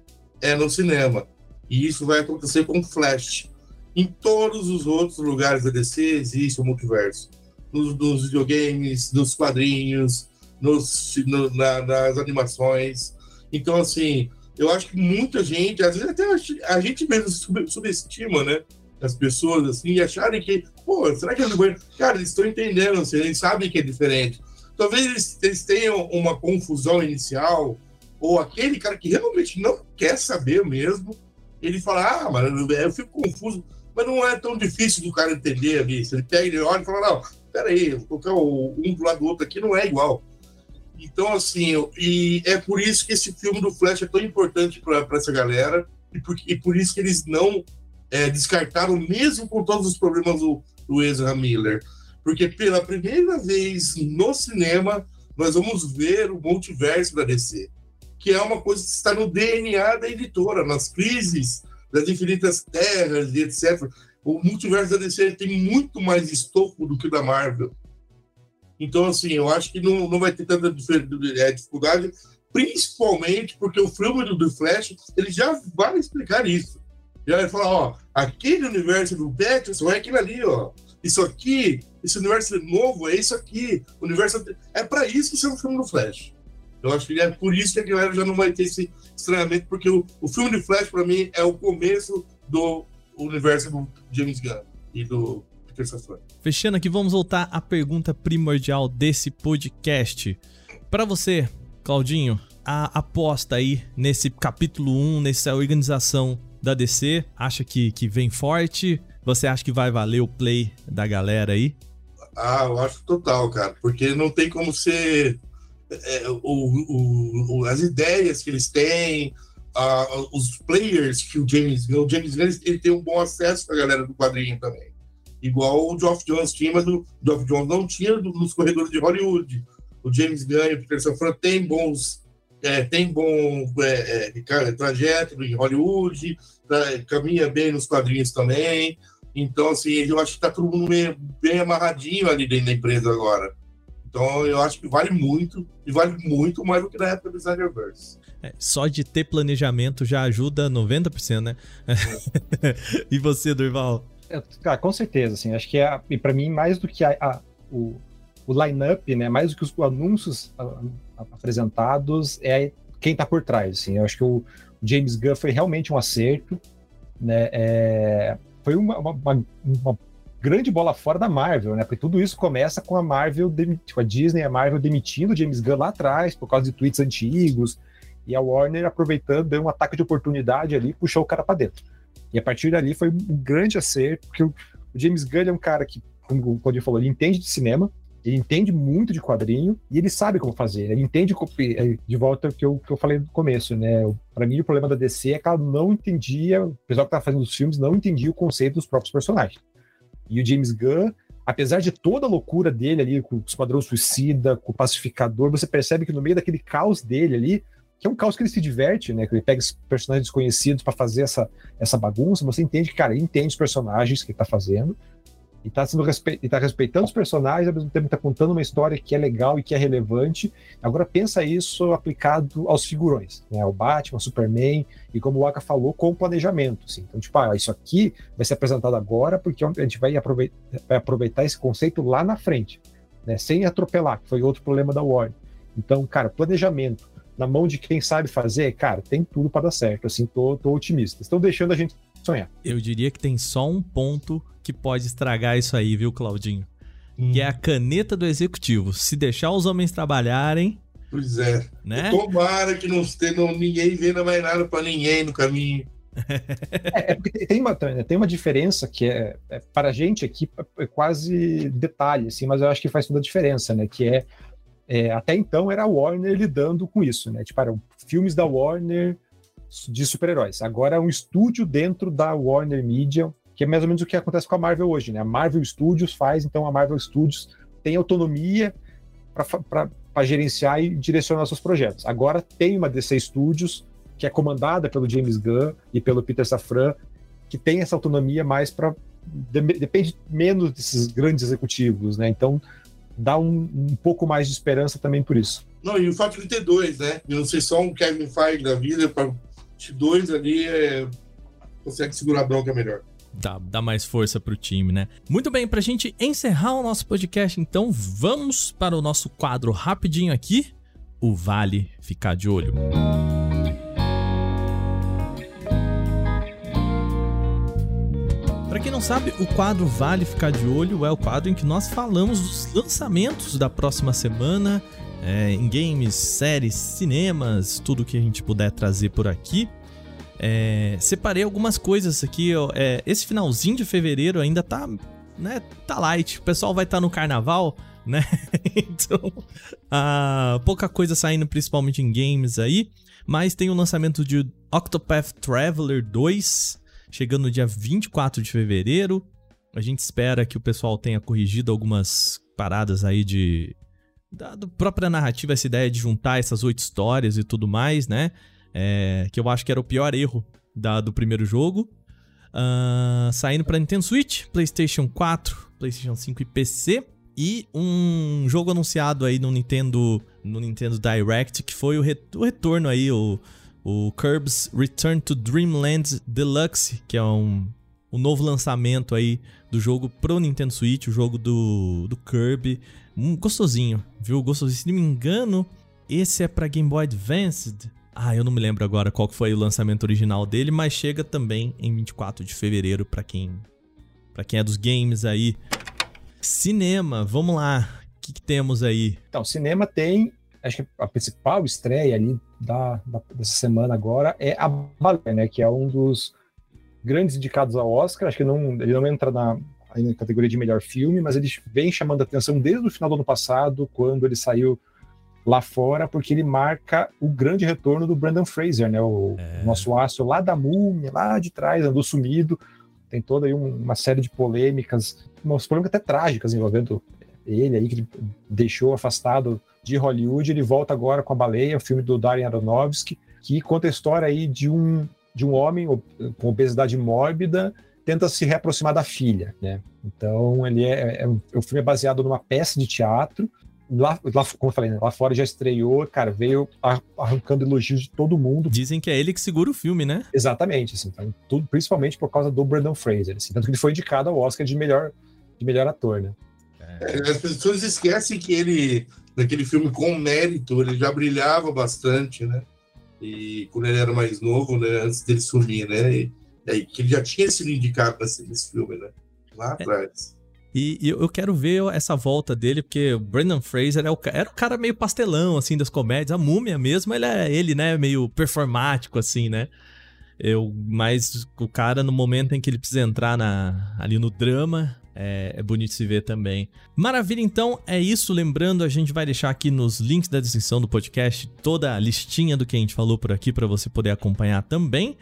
é no cinema. E isso vai acontecer com Flash. Em todos os outros lugares da DC existe o multiverso. Nos, nos videogames, nos quadrinhos, nos, no, na, nas animações. Então, assim, eu acho que muita gente, às vezes até a gente mesmo subestima, né? As pessoas, assim, e acharem que, pô, será que é banheiro? Cara, eles estão entendendo, assim, eles sabem que é diferente. Talvez eles, eles tenham uma confusão inicial, ou aquele cara que realmente não quer saber mesmo, ele fala, ah, mas eu fico confuso. Mas não é tão difícil do cara entender ali. Se ele pega, ele olha e fala, não, peraí, vou colocar um do lado do outro aqui, não é igual. Então, assim, e é por isso que esse filme do Flash é tão importante para essa galera, e por, e por isso que eles não é, descartaram, mesmo com todos os problemas do, do Ezra Miller. Porque pela primeira vez no cinema, nós vamos ver o multiverso da DC, que é uma coisa que está no DNA da editora, nas crises das infinitas terras e etc. O multiverso da DC tem muito mais estofo do que o da Marvel. Então, assim, eu acho que não, não vai ter tanta é, dificuldade, principalmente porque o filme do The Flash, ele já vai explicar isso. Já vai falar, ó, aquele universo do Pattinson é aquilo ali, ó. Isso aqui, esse universo novo é isso aqui. O universo é para isso que é o filme do Flash. Eu acho que é por isso que a galera já não vai ter esse estranhamento, porque o, o filme de Flash, para mim, é o começo do universo do James Gunn e do Peter. Fechando aqui, vamos voltar à pergunta primordial desse podcast. Para você, Claudinho, a aposta aí nesse capítulo 1, nessa organização da DC, acha que, que vem forte? Você acha que vai valer o play da galera aí? Ah, eu acho total, cara, porque não tem como ser é, o, o, as ideias que eles têm, uh, os players que o James Gunn, o James Gunn ele tem um bom acesso à galera do quadrinho também. Igual o Geoff Jones tinha, mas o Geoff Jones não tinha nos corredores de Hollywood. O James Gunn e o Peter Safran têm bons é, tem bom é, é, trajeto em Hollywood, tá, caminha bem nos quadrinhos também. Então, assim, eu acho que está todo mundo meio, bem amarradinho ali dentro da empresa agora. Então, eu acho que vale muito, e vale muito mais do que na época do Snyderverse. É, só de ter planejamento já ajuda 90%, né? e você, Durval? É, cara, com certeza, assim, acho que é, e para mim, mais do que a, a, o, o line-up, né, mais do que os anúncios apresentados, é quem está por trás, assim, eu acho que o James Gunn foi realmente um acerto, né, é, foi uma, uma, uma, grande bola fora da Marvel, né? Porque tudo isso começa com a Marvel, com a Disney, a Marvel demitindo o James Gunn lá atrás por causa de tweets antigos e a Warner aproveitando, deu um ataque de oportunidade ali, puxou o cara para dentro. E a partir dali foi um grande acerto, porque o, James Gunn é um cara que, como o Claudio falou, ele entende de cinema, ele entende muito de quadrinho e ele sabe como fazer. Ele entende é, de volta que eu, que eu falei no começo, né? Para mim, o problema da DC é que ela não entendia, o pessoal que estava fazendo os filmes não entendia o conceito dos próprios personagens. E o James Gunn, apesar de toda a loucura dele ali, com o Esquadrão Suicida, com o Pacificador, você percebe que no meio daquele caos dele ali, que é um caos que ele se diverte, né? Que ele pega personagens desconhecidos para fazer essa, essa bagunça, você entende que, cara, ele entende os personagens que ele tá fazendo, e tá, sendo respe... e tá respeitando os personagens, ao mesmo tempo tá contando uma história que é legal e que é relevante. Agora pensa isso aplicado aos figurões, né? O Batman, o Superman, e como o Aka falou, com planejamento. Assim. Então, tipo, ah, isso aqui vai ser apresentado agora porque a gente vai aproveitar, vai aproveitar esse conceito lá na frente, né? Sem atropelar, que foi outro problema da Warner. Então, cara, planejamento na mão de quem sabe fazer, cara, tem tudo para dar certo. Assim, tô, tô otimista. Estão deixando a gente sonhar. Eu diria que tem só um ponto que pode estragar isso aí, viu, Claudinho? Hum. Que é a caneta do executivo. Se deixar os homens trabalharem. Pois é. Né? Tomara que não esteja ninguém vendo mais nada para ninguém no caminho. é, é, porque tem uma, tem uma diferença que é, é para a gente aqui é quase detalhe, assim, mas eu acho que faz toda a diferença, né? Que é, é até então era a Warner lidando com isso, né? Tipo, eram filmes da Warner de super-heróis. Agora é um estúdio dentro da Warner Media, que é mais ou menos o que acontece com a Marvel hoje, né? A Marvel Studios faz, então a Marvel Studios tem autonomia para gerenciar e direcionar seus projetos. Agora tem uma DC Studios que é comandada pelo James Gunn e pelo Peter Safran, que tem essa autonomia mais para depende menos desses grandes executivos, né? Então dá um, um, pouco mais de esperança também por isso. Não, e o fato de ter dois, né? E não ser só um Kevin Feige da vida, para dois ali é, consegue segurar a bronca melhor dá, dá mais força pro time, né? Muito bem, pra gente encerrar o nosso podcast, então vamos para o nosso quadro rapidinho aqui, o Vale Ficar de Olho. Para quem não sabe, o quadro Vale Ficar de Olho é o quadro em que nós falamos dos lançamentos da próxima semana, é, em games, séries, cinemas, tudo que a gente puder trazer por aqui. É, separei algumas coisas aqui. Ó, é, esse finalzinho de fevereiro ainda tá, né, tá light. O pessoal vai estar tá no carnaval, né? então, ah, pouca coisa saindo, principalmente em games aí. Mas tem o lançamento de Octopath Traveler 2, chegando no dia 24 de fevereiro. A gente espera que o pessoal tenha corrigido algumas paradas aí de. Da, própria narrativa, essa ideia de juntar essas oito histórias e tudo mais, né? é, que eu acho que era o pior erro da, do primeiro jogo. Uh, saindo para Nintendo Switch, PlayStation 4, PlayStation 5 e PC. E um jogo anunciado aí no Nintendo, no Nintendo Direct, que foi o, re, o retorno aí, o, o Kirby's Return to Dreamland Deluxe, que é um, um novo lançamento aí do jogo pro Nintendo Switch, o jogo do, do Kirby. Gostosinho, viu? Gostosinho. Se não me engano, esse é para Game Boy Advanced. Ah, eu não me lembro agora qual foi o lançamento original dele, mas chega também em 24 de fevereiro para quem para quem é dos games aí. Cinema, vamos lá. O que, que temos aí? Então, cinema tem acho que a principal estreia ali da, da, dessa semana agora é a Baleia, né? Que é um dos grandes indicados ao Oscar. Acho que não, ele não entra na, na categoria de melhor filme, mas ele vem chamando a atenção desde o final do ano passado, quando ele saiu lá fora, porque ele marca o grande retorno do Brandon Fraser, né? O é. nosso astro lá da múmia, lá de trás, andou sumido. Tem toda aí uma série de polêmicas, umas polêmicas até trágicas envolvendo ele aí, que ele deixou afastado de Hollywood. Ele volta agora com A Baleia, o filme do Darren Aronofsky, que conta a história aí de um, de um homem com obesidade mórbida tenta se reaproximar da filha, né? Então ele é, é, o filme é baseado numa peça de teatro. Lá, lá, como eu falei, né? lá fora já estreou, cara, veio arrancando elogios de todo mundo. Dizem que é ele que segura o filme, né? Exatamente, assim, então, tudo, principalmente por causa do Brandon Fraser, assim, tanto que ele foi indicado ao Oscar de melhor, de melhor ator, né? É, as pessoas esquecem que ele, naquele filme com mérito, ele já brilhava bastante, né? E quando ele era mais novo, né? Antes dele sumir, né? E, e que ele já tinha sido indicado nesse, nesse filme, né? Lá é. atrás. E, e, eu quero ver essa volta dele, porque o Brandon Fraser é o, era o cara meio pastelão, assim, das comédias. A múmia mesmo, ele é ele, né? Meio performático, assim, né? Eu, mas o cara, no momento em que ele precisa entrar na, ali no drama, é, é, bonito se ver também. Maravilha, então é isso. Lembrando, a gente vai deixar aqui nos links da descrição do podcast toda a listinha do que a gente falou por aqui para você poder acompanhar também.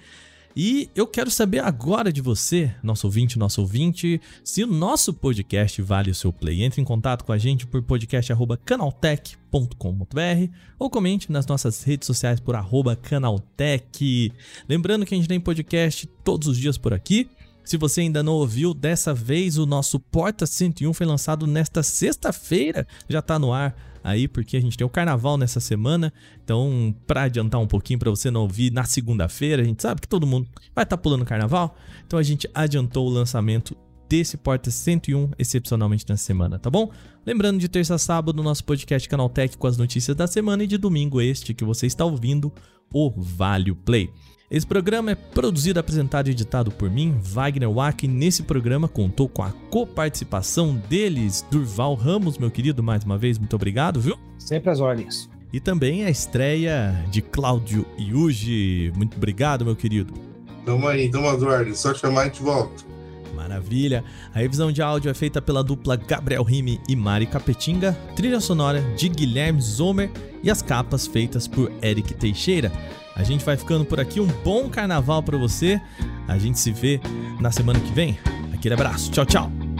E eu quero saber agora de você, nosso ouvinte, nosso ouvinte, se o nosso podcast vale o seu play. Entre em contato com a gente por podcast.canaltech.com.br ou comente nas nossas redes sociais por canaltech. Lembrando que a gente tem podcast todos os dias por aqui. Se você ainda não ouviu, dessa vez o nosso Porta 101 foi lançado nesta sexta-feira, já está no ar aí porque a gente tem o carnaval nessa semana. Então, para adiantar um pouquinho para você não ouvir na segunda-feira, a gente sabe que todo mundo vai estar tá pulando carnaval. Então a gente adiantou o lançamento desse Porta 101 excepcionalmente nessa semana, tá bom? Lembrando de terça a sábado o nosso podcast Canaltech com as notícias da semana e de domingo este que você está ouvindo, o Vale Play. Esse programa é produzido, apresentado e editado por mim, Wagner Wack. Nesse programa contou com a coparticipação deles, Durval Ramos, meu querido, mais uma vez, muito obrigado, viu? Sempre as ordens. E também a estreia de Cláudio Yuji. Muito obrigado, meu querido. Tamo aí, tamo as ordens. Só chamar e te volta. Maravilha! A revisão de áudio é feita pela dupla Gabriel Rime e Mari Capetinga, trilha sonora de Guilherme Zomer e as capas feitas por Eric Teixeira. A gente vai ficando por aqui. Um bom carnaval para você. A gente se vê na semana que vem. Aquele abraço. Tchau, tchau.